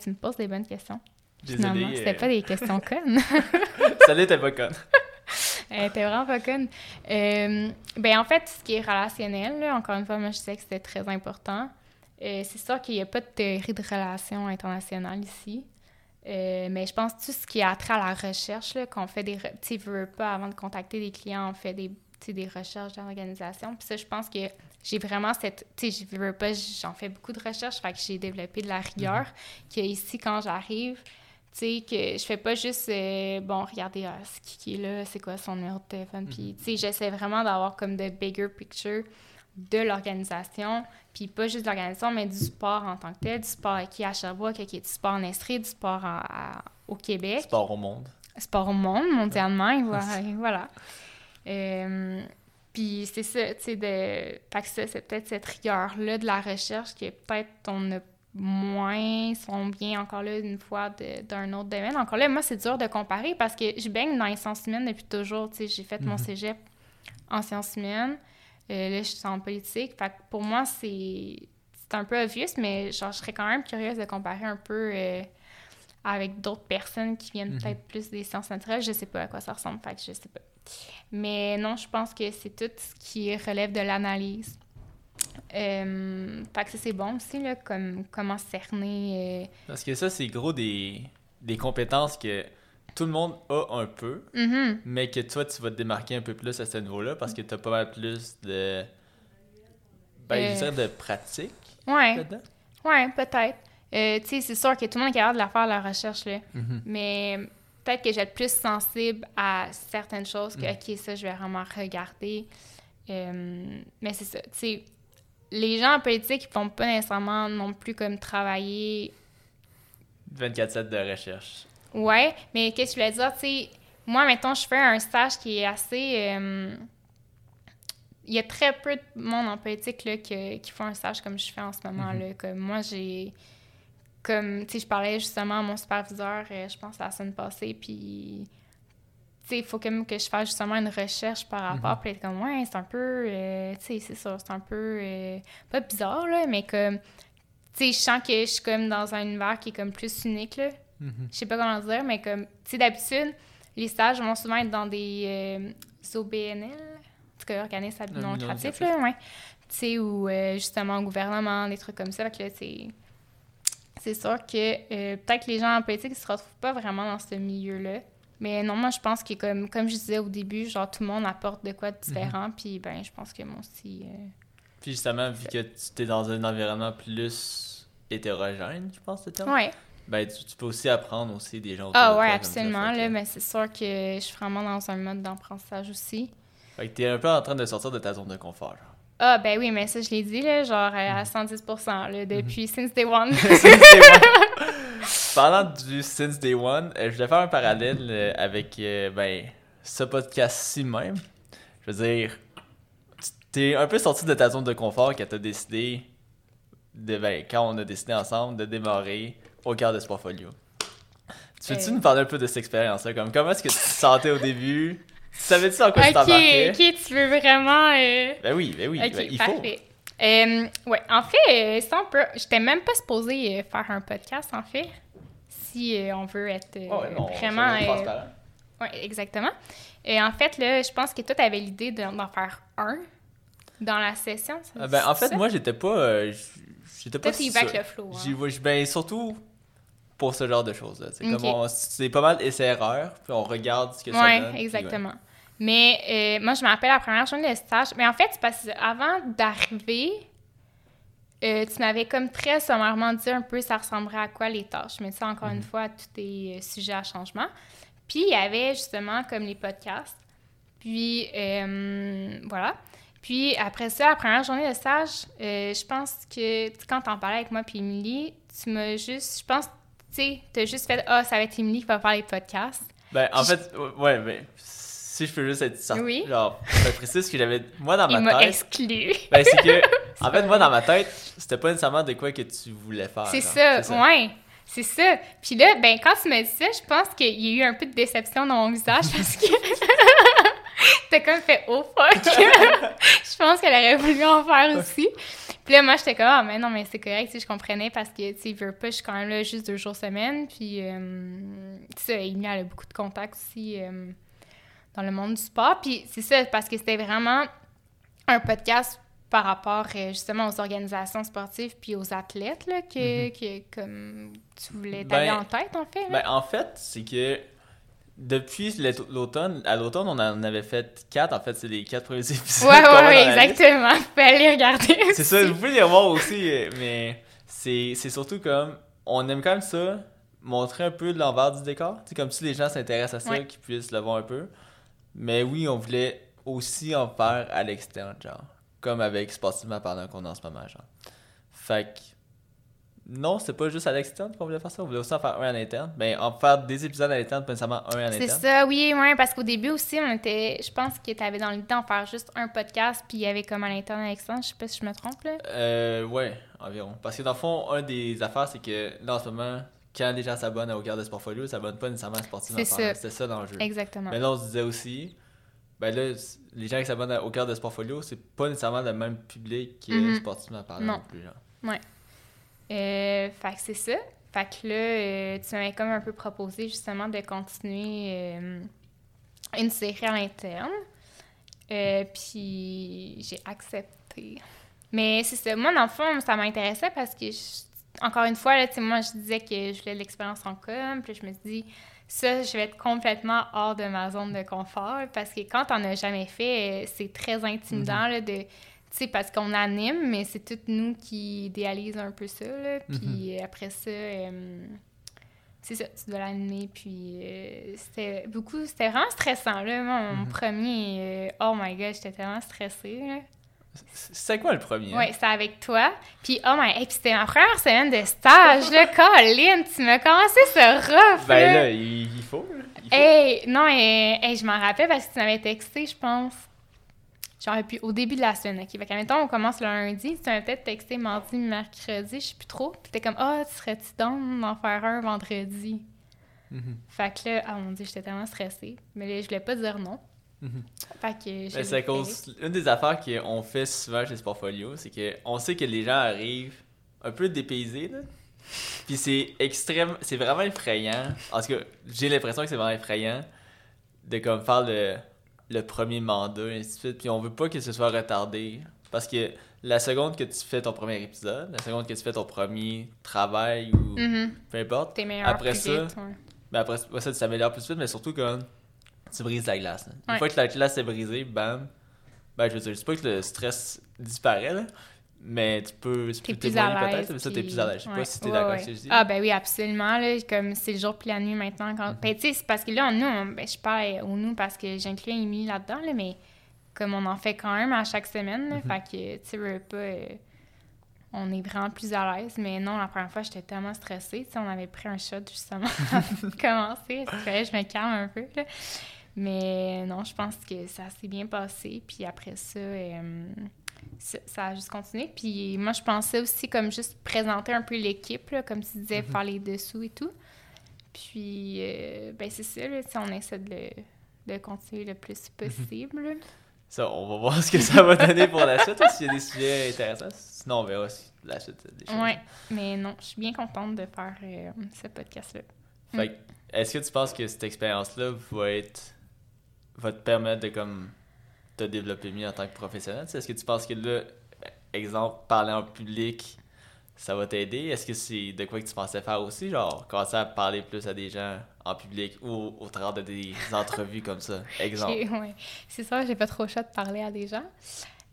tu me poses des bonnes questions. Désolé. c'était euh, pas des questions connes. Ça n'était pas conne. Elle était vraiment pas conne. Euh, ben, en fait, ce qui est relationnel, là, encore une fois, moi, je sais que c'était très important. Euh, c'est sûr qu'il n'y a pas de théorie de relations internationales ici. Euh, mais je pense que tout ce qui a trait à la recherche, qu'on fait des... Tu veux pas, avant de contacter des clients, on fait des, des recherches d'organisation. Puis ça, je pense que j'ai vraiment cette... Tu sais, je veux pas, j'en fais beaucoup de recherches, fait que j'ai développé de la rigueur, mm-hmm. que ici, quand j'arrive, tu sais, que je fais pas juste, euh, bon, regardez, ah, ce qui est là, c'est quoi son numéro de téléphone, puis, mm-hmm. tu sais, j'essaie vraiment d'avoir comme de bigger picture de l'organisation, puis pas juste de l'organisation, mais du sport en tant que tel, du sport qui est à Sherbrooke, qui est du sport en Estrie, du sport au Québec. Sport au monde. Sport au monde, mondialement, voilà. Euh, puis c'est ça, tu sais, de... Fait que ça, c'est peut-être cette rigueur-là de la recherche qui est peut-être on a moins, sont bien encore là une fois d'un autre domaine. Encore là, moi, c'est dur de comparer parce que je baigne dans les sciences humaines depuis toujours. Tu sais, j'ai fait mon mhm. cégep en sciences humaines. Euh, là, je suis en politique. Fait que pour moi, c'est un peu obvious, mais genre, je serais quand même curieuse de comparer un peu euh, avec d'autres personnes qui viennent mhm. peut-être plus des sciences naturelles. Je sais pas à quoi ça ressemble, fait que je sais pas. Mais non, je pense que c'est tout ce qui relève de l'analyse. Euh, fait que ça, c'est bon aussi, là, comme comment cerner. Parce que ça, c'est gros des, des compétences que tout le monde a un peu, mm-hmm. mais que toi, tu vas te démarquer un peu plus à ce niveau-là parce que tu as pas mal plus de. Ben, je euh, de pratique. Ouais. Ouais, peut-être. tu sais, c'est sûr que tout le monde est capable de la faire, la recherche, là. Mm-hmm. Mais peut-être que j'ai plus sensible à certaines choses que, mm. OK, ça, je vais vraiment regarder. mais c'est ça. Tu sais, les gens en politique, ils font pas nécessairement non plus comme travailler. 24-7 de recherche. Ouais, mais qu'est-ce que je voulais dire? Tu sais, moi, mettons, je fais un stage qui est assez. Euh, il y a très peu de monde en politique là, qui, qui font un stage comme je fais en ce moment. là mm-hmm. Comme moi, j'ai. Comme, tu sais, je parlais justement à mon superviseur, euh, je pense, la semaine passée, puis il faut quand même que je fasse justement une recherche par rapport, mm -hmm. être comme, ouais, c'est un peu, euh, tu sais, c'est ça, c'est un peu, euh, pas bizarre, là, mais comme, tu sais, je sens que je suis comme dans un univers qui est comme plus unique, là. Mm-hmm. Je sais pas comment dire, mais comme, tu sais, d'habitude, les stages vont souvent être dans des euh, OBNL, en tout cas, organismes non lucratifs, là, ouais. Tu sais, ou justement, gouvernement, des trucs comme ça, fait que là, c'est c'est sûr que peut-être que les gens en politique ne se retrouvent pas vraiment dans ce milieu-là. Mais non, moi, je pense que, comme, comme je disais au début, genre, tout le monde apporte de quoi de différent. Mhm. Puis, ben, je pense que moi aussi. Euh, puis, justement, vu que tu es dans un environnement plus hétérogène, je pense, c'était Ouais. Ben, tu, peux aussi apprendre aussi des gens. Ah, ouais, absolument. là, mais c'est sûr que je suis vraiment dans un mode d'apprentissage aussi. Fait que t'es un peu en train de sortir de ta zone de confort. Ah, ben oui, mais ça, je l'ai dit, là, genre à 110 mhm. là, depuis mhm. since day one. since day one. Parlant du Since Day One, euh, je voulais faire un parallèle euh, avec euh, ben, ce podcast-ci même. Je veux dire, t'es un peu sorti de ta zone de confort quand t'as décidé, de, ben, quand on a décidé ensemble de démarrer au cœur de Sportfolio. Tu veux-tu nous parler un peu de cette expérience-là? Comme, comment est-ce que tu te sentais au début? Tu savais-tu en quoi tu t'embarquais? Ok, tu veux vraiment... Ben oui, ben oui, ben, il faut. Euh, ouais, en fait, c'est un peu... J'étais même pas supposée faire un podcast, en fait si euh, on veut être euh, vraiment. Euh, oui, exactement. Et en fait, là, je pense que toi, tu avais l'idée d'en faire un dans la session. ben, en fait, moi, j'étais pas. j'étais pas. Toi, avec le flow. Hein. Ben, surtout pour ce genre de choses-là. C'est pas mal essai-erreur, puis on regarde ce que ça donne. Oui, exactement. Mais moi, je me rappelle la première journée de stage. Mais en fait, c'est parce que avant d'arriver, euh, tu m'avais comme très sommairement dit un peu ça ressemblerait à quoi les tâches. Mais ça, encore une mhm. fois, tout est euh, sujet à changement. Puis il y avait justement comme les podcasts. Puis euh, voilà. Puis après ça, la première journée de stage, je pense que quand t'en parlais avec moi puis Émilie, tu m'as juste, je pense, tu sais, t'as juste fait « Ah, ça va être Émilie qui va faire les podcasts. » Ben, en fait, ouais, ben, si je peux juste être certain, oui. genre, je précise que j'avais, moi dans ma Il tête... exclu. ben, c'est que, en fait, moi dans ma tête, c'était pas nécessairement de quoi que tu voulais faire. C'est ça, ouais. C'est ça. Puis là, ben, quand tu me dis ça, je pense qu'il y a eu un peu de déception dans mon visage parce que t'as comme fait oh fuck. je pense qu'elle aurait voulu en faire aussi. Puis là, moi, j'étais comme, ah, mais non, mais c'est correct, si je comprenais parce que, tu sais, veut pas, je suis quand même là juste deux jours semaine. Puis, euh, tu sais, il a beaucoup de contacts aussi. Euh, dans le monde du sport. Puis c'est ça, parce que c'était vraiment un podcast par rapport euh, justement aux organisations sportives puis aux athlètes là, que, mm-hmm. comme tu voulais t'aller ben, en tête en fait. Ben, en fait, c'est que depuis l'automne, à l'automne, on en avait fait quatre. En fait, c'est les quatre premiers épisodes. Ouais, ouais, ouais exactement. Vous pouvez aller regarder. C'est ça, vous pouvez les voir aussi, euh, mais c'est surtout comme on aime quand même ça, montrer un peu l'envers du décor. C'est comme si les gens s'intéressent à ça, qu'ils puissent le voir un peu. Mais oui, on voulait aussi en faire à l'externe, genre. comme avec sportivement parlant qu'on a en ce moment, genre. Fait que non, c'est pas juste à l'externe qu'on voulait faire ça. On voulait aussi en faire un à l'interne. Mais en faire des épisodes à l'interne, pas nécessairement un à l'interne. C'est ça, oui, oui, parce qu'au début aussi, on était. Je pense que tu avais dans le temps faire juste un podcast, puis il y avait comme à l'interne à l'externe. Je sais pas si je me trompe, là. Euh, ouais, environ. Parce que dans le fond, un des affaires, c'est que là, en ce moment, quand les gens s'abonnent au Garde de Sportfolio, ils s'abonnent pas nécessairement à Sportif C'est ça. C'est ça l'enjeu. Exactement. Mais là, on se disait aussi, ben là, les gens qui s'abonnent au Garde de Sportfolio, c'est pas nécessairement le même public que mm Sportivement parlant non. non plus, genre. Ouais. Euh, fait que c'est ça. Fait que là, euh, tu m'avais comme un peu proposé justement de continuer euh, une série à l'interne. Euh, puis j'ai accepté. Mais c'est ça. Moi, dans le fond, ça m'intéressait parce que, encore une fois, là, moi, je disais que je voulais de l'expérience en com. Puis je me suis dit, ça, je vais être complètement hors de ma zone de confort. Parce que quand on n'a jamais fait, c'est très intimidant mm-hmm. de tu sais, parce qu'on anime, mais c'est tout nous qui idéalisent un peu ça, là. Puis mhm. après ça, euh, c'est ça, tu dois l'animer. Puis euh, c'était beaucoup, c'était vraiment stressant, là. mon mhm. premier, euh, oh my god, j'étais tellement stressée, là. C'était quoi le premier? Oui, c'était avec toi. Puis, oh my, et puis c'était ma première semaine de stage, là. Colin, tu m'as commencé ce rough, Ben là, il, faut, Il Hey, non, et, je m'en rappelle parce que tu m'avais texté, je pense. Genre, puis au début de la semaine, OK? Fait qu'à on commence le lundi, tu m'as peut-être texté mardi, mercredi, je sais plus trop. Puis t'es comme, ah, tu serais-tu donc d'en faire un vendredi? Mm-hmm. Fait que là, ah mon Dieu, j'étais tellement stressée. Mais là, je voulais pas dire non. Mm-hmm. Fait que j'ai. C'est cause. Une des affaires qu'on fait souvent chez Sportfolio, c'est qu'on sait que les gens arrivent un peu dépaysés, là. Puis c'est extrême. C'est vraiment effrayant. Parce que j'ai l'impression que c'est vraiment effrayant de comme faire le le premier mandat, et ainsi de suite. Puis on veut pas que ce soit retardé. Parce que la seconde que tu fais ton premier épisode, la seconde que tu fais ton premier travail ou mm-hmm. peu importe, après ça, ben après ça, tu t'améliores plus vite, mais surtout quand tu brises la glace. Une fois que la glace est brisée, bam, ben je veux dire, je sais pas que le stress disparaît, là, mais tu peux, tu peux peut-être, mais ça, t'es plus à l'aise. Je sais pas si t'es d'accord avec ce que je dis. Ah, ben oui, absolument. Là, comme c'est le jour puis la nuit maintenant. Quand... Mm-hmm. Ben, tu sais, c'est parce que là, nous, ben, je parle au nous parce que j'inclus Émilie là-dedans, là, mais comme on en fait quand même à chaque semaine, là, mm-hmm. fait que, tu sais, pas. Euh, on est vraiment plus à l'aise. Mais non, la première fois, j'étais tellement stressée. Tu sais, on avait pris un shot justement avant de commencer. je me calme un peu. Là. Mais non, je pense que ça s'est bien passé. Puis après ça, euh, ça a juste continué. Puis moi, je pensais aussi comme juste présenter un peu l'équipe, comme tu disais, mhm. faire les dessous et tout. Puis, euh, ben c'est ça, là, on essaie de, de continuer le plus mhm. possible. Ça, on va voir ce que ça va donner pour la suite, s'il y a des sujets intéressants. Sinon, on verra si la suite des choses. Oui, mais non, je suis bien contente de faire euh, ce podcast-là. Fait mm. est-ce que tu penses que cette expérience-là va être va te permettre de comme te développer mieux en tant que professionnel? Est-ce que tu penses que là, exemple, parler en public, ça va t'aider? Est-ce que c'est de quoi que tu pensais faire aussi? Genre, commencer à parler plus à des gens en public ou au travers de des entrevues comme ça? Exemple. Ouais. C'est ça, j'ai pas trop chaud de parler à des gens.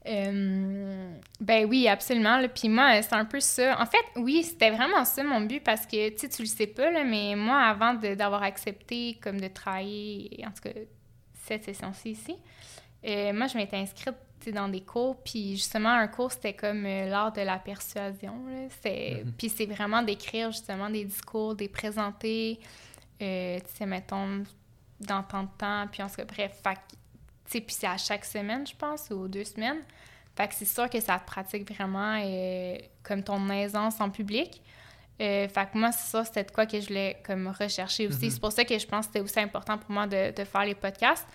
Euh, ben oui, absolument. Puis moi, c'est un peu ça. En fait, oui, c'était vraiment ça mon but parce que, tu sais, tu le sais pas, là, mais moi, avant d'avoir accepté comme de travailler, en tout cas, cette session-ci ici, euh, moi, je m'étais inscrite dans des cours, puis justement, un cours, c'était comme euh, l'art de la persuasion. Mhm. Puis c'est vraiment d'écrire justement des discours, des présenter, euh, tu sais, mettons, dans tant de temps, puis on se bref, tu sais, puis c'est à chaque semaine, je pense, ou deux semaines. Fait que c'est sûr que ça te pratique vraiment comme ton aisance en public. fait que moi, c'est ça, c'était de quoi que je voulais comme rechercher aussi. Mhm. C'est pour ça que je pense que c'était aussi important pour moi de, de faire les podcasts.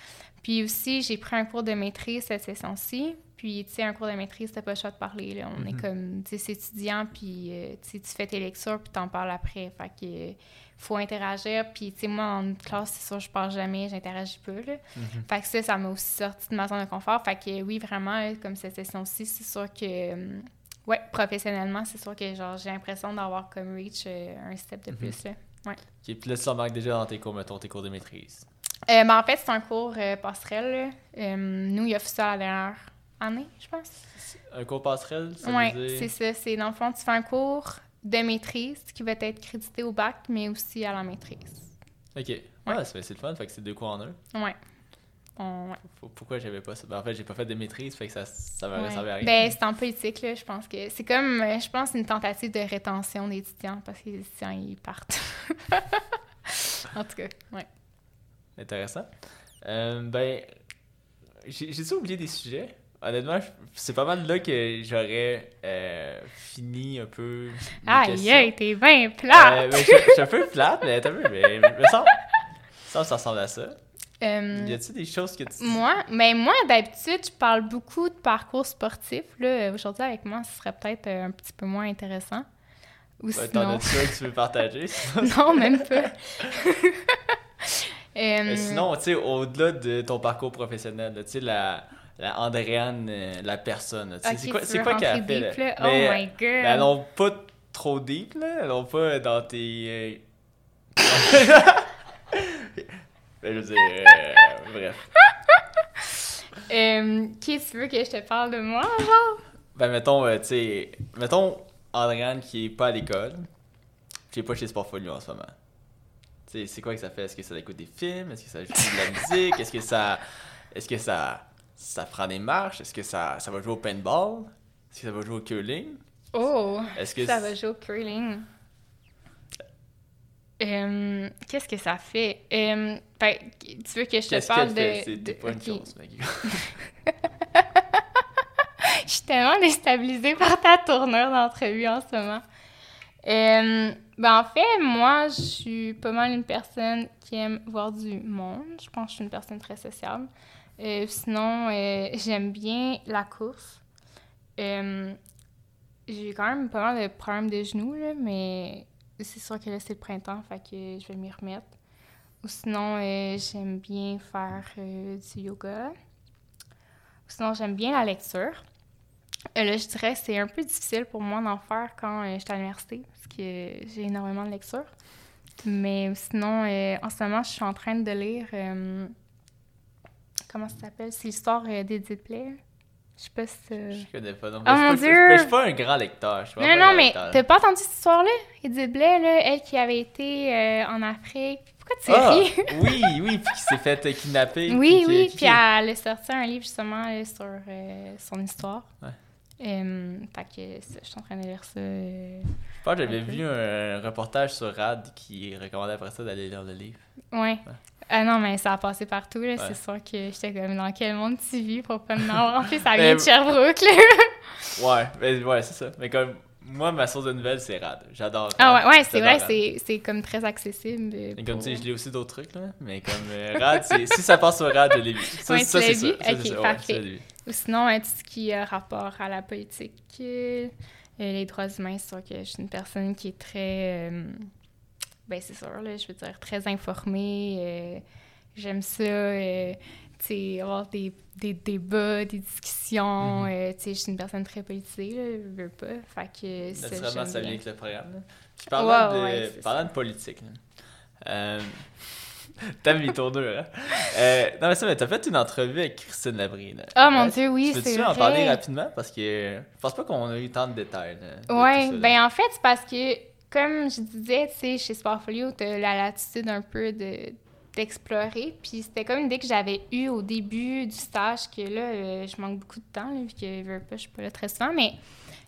Puis aussi, j'ai pris un cours de maîtrise cette session-ci. Puis, tu sais, un cours de maîtrise, t'as pas le choix de parler. Là. On est mhm. comme, tu sais, étudiant, puis euh, tu fais tes lectures, puis t'en parles après. Fait que faut interagir. Puis, tu sais, moi, en classe, c'est sûr, je parle jamais, j'interagis peu. Là. Mhm. Fait que ça, ça m'a aussi sorti de ma zone de confort. Fait que oui, vraiment, comme cette session-ci, c'est sûr que, euh, ouais, professionnellement, c'est sûr que genre j'ai l'impression d'avoir comme reach euh, un step de mhm. plus. Là. Ouais. Puis là, ça manque déjà dans tes cours, mettons, tes cours de maîtrise. Euh, ben, en fait, c'est un cours euh, passerelle. Euh, nous, il a fait ça la dernière année, je pense. Un cours passerelle, ça Oui, c'est ça. C'est dans le fond, tu fais un cours de maîtrise qui va être crédité au bac, mais aussi à la maîtrise. OK. Ouais. Ah, c'est le fun, fait que c'est deux cours en un. Ouais. Pourquoi j'avais pas ça? Ben, en fait, j'ai pas fait de maîtrise, fait que ça, ça m'a ouais. à rien. Ben, c'est en politique, là, je pense que c'est comme, euh, je pense, une tentative de rétention d'étudiants parce que les étudiants, ils partent. en tout cas, ouais. Intéressant. Euh, ben, j'ai oublié des sujets? Honnêtement, c'est pas mal là que j'aurais euh, fini un peu. Aïe, aïe, t'es bien plate! Euh, je, suis un peu plate, mais t'as vu, mais, ça, ça, ça ressemble à ça. Euh, y a-t-il des choses que tu. Moi, mais moi, d'habitude, je parle beaucoup de parcours sportif. Là, aujourd'hui, avec moi, ce serait peut-être un petit peu moins intéressant. Ou ben, sinon... T'en as-tu que tu veux partager? non, même pas. euh... Sinon, tu sais, au-delà de ton parcours professionnel, tu sais, la la Andréane, euh, la personne. Okay, c'est quoi, c'est quoi qu'elle a fait? Là? Oh my god! Mais n'ont pas trop deep, là. N'ont pas dans tes. Euh, ben, je veux dire, euh, bref. Qu'est-ce que tu veux que je te parle de moi, genre? Ben, mettons, tu sais, mettons Andréane qui est pas à l'école, qui est pas chez Sportfolio en ce moment. C'est quoi que ça fait? Est-ce que ça écoute des films? Est-ce que ça joue de la musique? Est-ce que ça. Est-ce que ça ça prend des marches? Est-ce que ça, ça va jouer au paintball? Est-ce que ça va jouer au curling? Oh! Est-ce que ça va jouer au curling? Euh, qu'est-ce que ça fait? Euh, ben, tu veux que je te parle de. C'est pas une chose, Je suis tellement déstabilisée par ta tournure d'entrevue en ce moment. Euh, ben en fait, moi, je suis pas mal une personne qui aime voir du monde. Je pense que je suis une personne très sociable. Euh, sinon, euh, j'aime bien la course. Euh, j'ai quand même pas mal de problèmes de genoux, là, mais c'est sûr que là, c'est le printemps, fait que je vais m'y remettre. Ou sinon, j'aime bien faire du yoga. Ou sinon, j'aime bien la lecture. Là, je dirais que c'est un peu difficile pour moi d'en faire quand je suis à l'université, parce que j'ai énormément de lecture. Mais sinon, en ce moment, je suis en train de lire Comment ça s'appelle? C'est l'histoire euh, d'Edith Blair. Je sais pas si. Je connais pas. Non, oh mon Dieu! Je suis pas un grand lecteur. Je non, non, mais t'as pas entendu cette histoire-là? Edith Blair, là, elle qui avait été euh, en Afrique. Pourquoi tu ah, ris? oui, oui, puis qui s'est fait euh, kidnapper. Oui, oui, puis elle a sorti un livre justement sur son histoire. Ouais. Fait que je suis en train de lire ça. je pense que j'avais vu un reportage sur Rad qui recommandait après ça d'aller lire le livre. Ouais. Ah non, mais ça a passé partout, là. C'est sûr que j'étais comme dans quel monde tu vis pour pas me En plus, ça vient de Sherbrooke, là. ouais, mais, ouais, c'est ça. Mais comme moi, ma source de nouvelles, c'est Rad. J'adore Ah ouais, ouais c'est vrai, c'est comme très accessible. Et comme tu sais, je lis aussi d'autres trucs, là. Mais comme euh, Rad, si ça passe sur Rad, je l'ai vu. Ça, ouais, ça, c'est? Ça, ok, parfait. Ou sinon, tout ce qui a rapport à la politique, euh, les droits humains, c'est sûr que je suis une personne qui est très. Euh, ben c'est sûr, là, je veux dire, très informée. Euh, j'aime ça, euh, avoir des, des, débats, des discussions. Euh, tu sais, je suis une personne très politisée, là, je veux pas. Fait que Naturellement, ça vient avec le programme. Là. Puis parlant, de, parlant de politique, euh, T'as mis ton deux, hein? non, mais ça, mais t'as fait une entrevue avec Christine Labrie. Ah, oh, mon Dieu, oui, c'est Peux-tu en parler rapidement? Parce que je pense pas qu'on a eu tant de détails. ouais, ben en fait, c'est parce que comme je disais, tu sais, chez Sportfolio, tu as la latitude un peu de d'explorer. Puis c'était comme une idée que j'avais eue au début du stage, que là, euh, je manque beaucoup de temps, vu que je je suis pas là très souvent, mais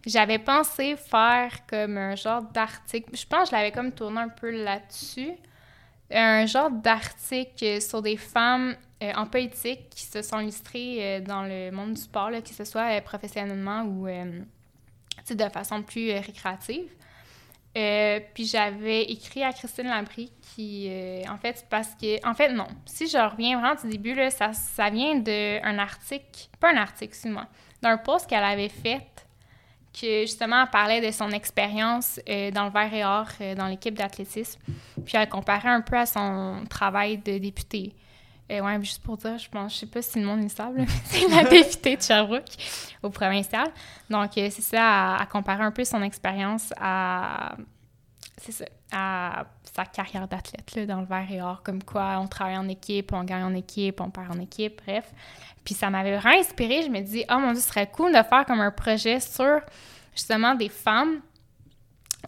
j'avais pensé faire comme un genre d'article. Je pense que je l'avais comme tourné un peu là-dessus. Un genre d'article sur des femmes euh, en politique qui se sont illustrées euh, dans le monde du sport, là, que ce soit professionnellement ou de façon plus récréative. Euh, puis j'avais écrit à Christine Labrie qui, euh, en fait, parce que, en fait, non. Si je reviens vraiment du début, là, ça, ça vient d'un article, pas un article, excuse-moi, d'un post qu'elle avait fait que justement elle parlait de son expérience euh, dans le vert et or dans l'équipe d'athlétisme. Puis elle comparait un peu à son travail de députée. Euh, ouais, juste pour dire, je pense, je sais pas si le monde stable, mais c'est la députée de Sherbrooke au provincial. Donc, euh, c'est ça, à, comparer un peu son expérience à. Ça, à sa carrière d'athlète dans le vert et or, comme quoi on travaille en équipe, on gagne en équipe, on perd en équipe, bref. Puis ça m'avait vraiment inspirée. Je me dis, oh mon Dieu, ce serait cool de faire comme un projet sur justement des femmes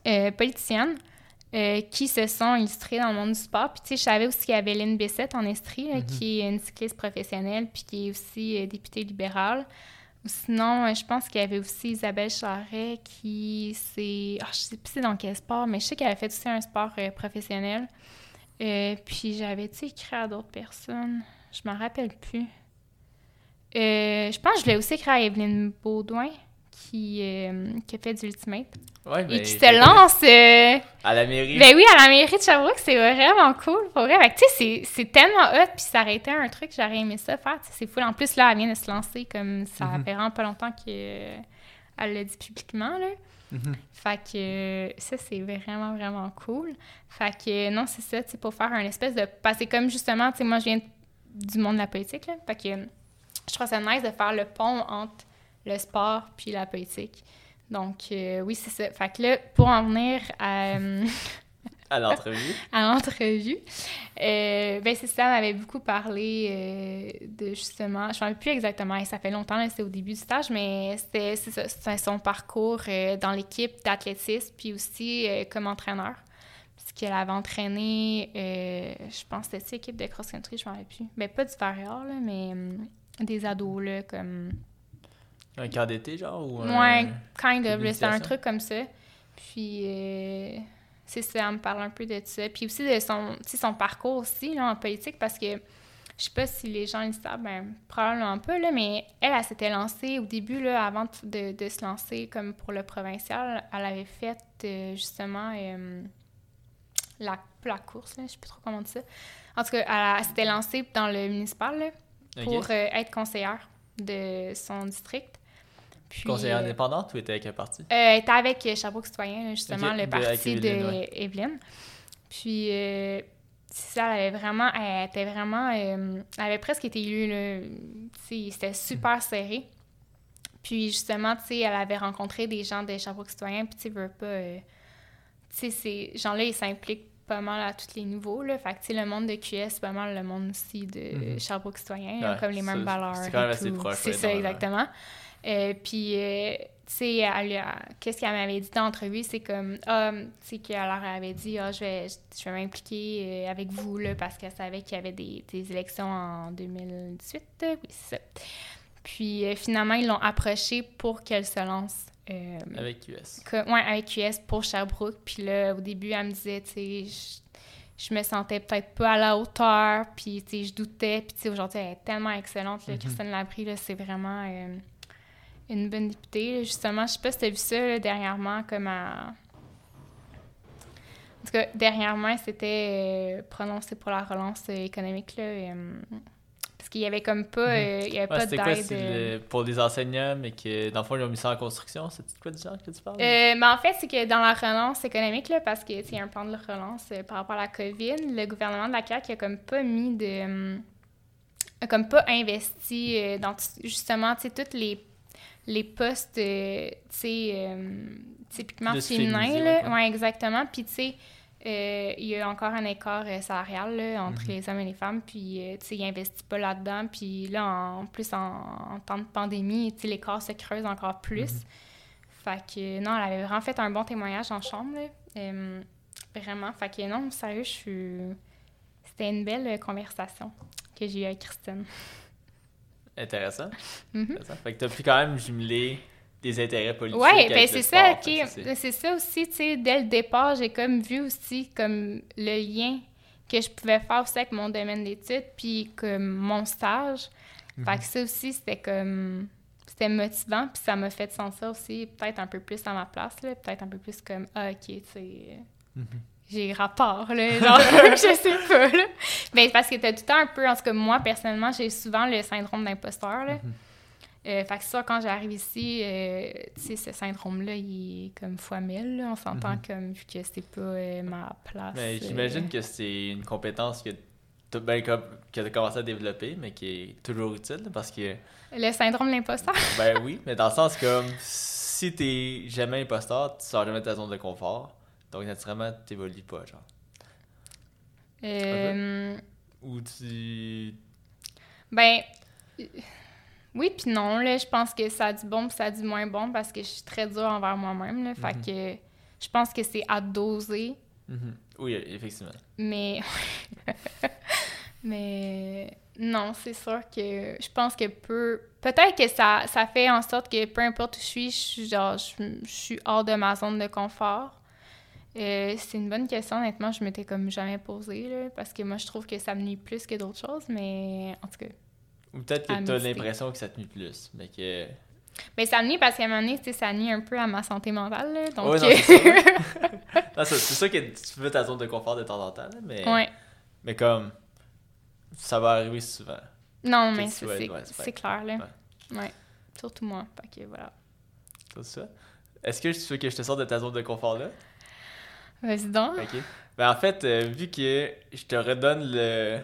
euh, politiciennes euh, qui se sont illustrés dans le monde du sport. Puis, tu sais, je savais aussi qu'il y avait Lynn Bessette en Estrie, mm-hmm. qui est une cycliste professionnelle, puis qui est aussi euh, députée libérale. Sinon, euh, je pense qu'il y avait aussi Isabelle Charret qui c'est. Oh, je sais plus c'est dans quel sport, mais je sais qu'elle a fait aussi un sport professionnel. puis j'avais-tu écrit à d'autres personnes? Je m'en rappelle plus. je pense que je l'ai aussi écrit à Evelyne Baudouin qui, qui a fait du Ultimate. Ouais, et qui se lance. Euh, à la mairie. Ben oui, à la mairie de Sherbrooke, c'est vraiment cool. Pour vrai. tu sais, c'est tellement hot, puis ça aurait été un truc, j'aurais aimé ça faire. C'est fou. En plus, là, elle vient de se lancer, comme ça mm fait vraiment pas longtemps qu'elle l'a dit publiquement, là. Mhm. Fait que ça, c'est vraiment, vraiment cool. Fait que non, c'est ça, tu sais, pour faire un espèce de. Parce que comme justement, tu sais, moi, je viens du monde de la politique, là. Fait que je trouve ça nice de faire le pont entre le sport puis la politique. Donc, euh, oui, c'est ça. Fait que là, pour en venir à... Euh, à l'entrevue. à l'entrevue. Euh, ben, c'est ça, on avait beaucoup parlé de justement, je ne sais plus exactement, ça fait longtemps, c'était au début du stage, mais c'était c'est son parcours dans l'équipe d'athlétisme, puis aussi comme entraîneur. Puisqu'elle avait entraîné, je pense que c'était l'équipe de cross-country, je ne m'en rappelle plus. Ben, pas du varior, là, mais des ados, là, comme un cas d'été, genre? Ou ouais, kind of. C'est un truc comme ça. Puis, euh, c'est ça, elle me parle un peu de ça. Puis aussi de son, son parcours aussi là, en politique, parce que je sais pas si les gens le savent, ben, probablement pas, là, mais elle, elle, s'était lancée au début, là, avant de, de, se lancer comme pour le provincial, elle avait fait euh, justement euh, la, la course, là, je sais plus trop comment dire ça. En tout cas, elle, s'était lancée dans le municipal là, pour être conseillère de son district. Puis, Conseillère euh, indépendante ou était avec un parti? Euh, elle était avec Sherbrooke Citoyen, justement, le parti de Puis, euh, ça, elle avait vraiment, elle était vraiment, elle avait presque été élue, c'était super serré. Puis, justement, tu sais, elle avait rencontré des gens de Sherbrooke Citoyen, puis tu sais, pas, tu sais, ces gens-là, ils s'impliquent pas mal à tous les niveaux. Là. Fait que, tu sais, le monde de QS, c'est pas mal le monde aussi de mm Sherbrooke Citoyen, comme les mêmes valeurs. C'est quand même assez proche. C'est ça, exactement. Euh, puis, euh, tu sais, qu'est-ce qu'elle m'avait dit dans l'entrevue, c'est comme, ah, tu sais, qu'elle avait dit, ah, je vais, je vais m'impliquer euh, avec vous, là, parce qu'elle savait qu'il y avait des, des, élections en 2018. Oui, c'est ça. Puis, finalement, ils l'ont approchée pour qu'elle se lance. avec QS. Oui, avec QS pour Sherbrooke. Puis là, au début, elle me disait, tu sais, je, me sentais peut-être pas à la hauteur, puis, tu sais, je doutais. Puis, tu sais, aujourd'hui, elle est tellement excellente, là, mm-hmm. Christine Labrie, là, c'est vraiment une bonne députée. Justement, je sais pas si tu as vu ça dernièrement, comme à... En tout cas, dernièrement, c'était euh, prononcé pour la relance économique, là, euh, parce qu'il y avait comme pas, mhm. euh, il y avait pas d'aide. pour des enseignants, mais que dans le fond, ils ont mis ça en construction. C'est quoi du genre que tu parles? mais en fait, c'est que dans la relance économique, là, parce qu'il y a un plan de relance par rapport à la COVID, le gouvernement de la CAQ a comme pas mis de... a comme pas investi dans justement, tu sais, toutes les les postes, euh, tu sais, euh, typiquement féminins, là. Ouais, exactement. Puis, tu sais, euh, il y a encore un écart salarial là, entre mhm. les hommes et les femmes, puis, tu sais, ils n'investissent pas là-dedans. Puis là, en, plus, en, temps de pandémie, tu sais, l'écart se creuse encore plus. Mhm. Fait que, non, elle avait vraiment fait un bon témoignage en chambre, là. vraiment. Fait que, non, sérieux, je suis... C'était une belle conversation que j'ai eue avec Christine. Intéressant. Mhm. Fait que t'as pu quand même jumeler des intérêts politiques. Oui, ben c'est ça, ok. C'est ça aussi, tu sais, dès le départ, j'ai comme vu aussi comme le lien que je pouvais faire aussi avec mon domaine d'études, puis comme mon stage. Fait mhm. que ça aussi, c'était comme c'était motivant, puis ça m'a fait sentir aussi peut-être un peu plus à ma place, peut-être un peu plus comme, ah, ok, tu sais, mhm j'ai rapport, là, genre, je sais pas, là. Mais parce que t'as tout le temps un peu, en tout cas, moi, personnellement, j'ai souvent le syndrome d'imposteur, là. Mm-hmm. Euh, fait que ça, quand j'arrive ici, euh, tu sais, ce syndrome-là, il est comme fois mille, là. On s'entend mm-hmm. comme, vu que c'est pas euh, ma place. Mais j'imagine que c'est une compétence que tu ben, as commencé à développer, mais qui est toujours utile, parce que... Le syndrome de l'imposteur? ben oui, mais dans le sens comme, si t'es jamais imposteur, tu sors jamais de ta zone de confort. Donc, naturellement, t'évolues pas, genre. Euh... Ou tu. Ben. Oui, puis non, là. Je pense que ça a du bon, puis ça a du moins bon parce que je suis très dure envers moi-même, là. Fait mhm. que je pense que c'est à doser Mhm. Oui, effectivement. Mais. Mais non, c'est sûr que je pense que peu. Peut-être que ça, ça fait en sorte que peu importe où je suis, je suis, genre, je, suis hors de ma zone de confort. Euh, c'est une bonne question, honnêtement, je m'étais comme jamais posée, là, parce que moi, je trouve que ça me nuit plus que d'autres choses, mais en tout cas. Ou peut-être que tu as l'impression que ça te nuit plus, mais que. Mais ça me nuit parce qu'à un moment donné, ça nuit un peu à ma santé mentale, là, donc... c'est ça que tu veux ta zone de confort de temps en temps, mais... Ouais. Mais comme ça va arriver souvent. Non, mais c'est clair, là. Ouais. Surtout moi. Fait que voilà. C'est ça. Est-ce que tu veux que je te sorte de ta zone de confort là? Vas-y donc. Ok. Ben en fait, euh, vu que je te redonne le,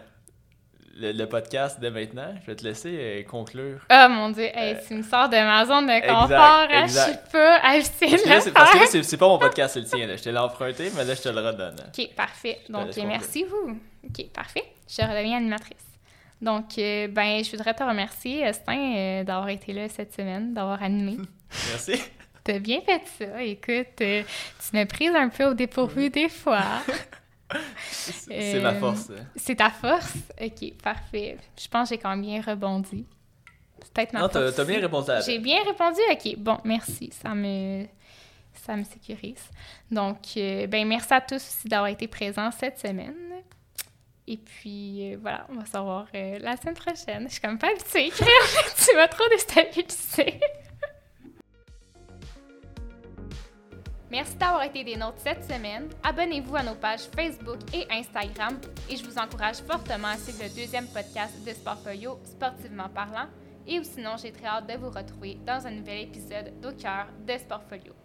le, podcast dès maintenant, je vais te laisser euh, conclure. Oh mon dieu, hey, euh, tu me sors de ma zone de confort, hein, je suis pas hallucinée. Parce que là, c'est pas mon podcast, c'est le tien. Là. Je te l'ai emprunté, mais là, je te le redonne. Ok, parfait. Donc, merci vous. Ok, parfait je redeviens animatrice. Donc, euh, ben, je voudrais te remercier, Estin, euh, d'avoir été là cette semaine, d'avoir animé. Merci. T'as bien fait ça. Écoute, euh, tu m'as prise un peu au dépourvu des fois. c'est ma force. C'est ta force? OK, parfait. Je pense que j'ai quand même bien rebondi. C'est peut-être ma non, t'as bien répondu J'ai bien répondu? OK, bon, merci. Ça me ça me sécurise. Donc, ben merci à tous aussi d'avoir été présents cette semaine. Et puis, euh, voilà, on va se revoir euh, la semaine prochaine. Je suis comme pas habituée tu m'as trop déstabilisée. Merci d'avoir été des nôtres cette semaine. Abonnez-vous à nos pages Facebook et Instagram et je vous encourage fortement à suivre le deuxième podcast de Sportfolio, Sportivement parlant. Et sinon, j'ai très hâte de vous retrouver dans un nouvel épisode d'Au cœur de Sportfolio.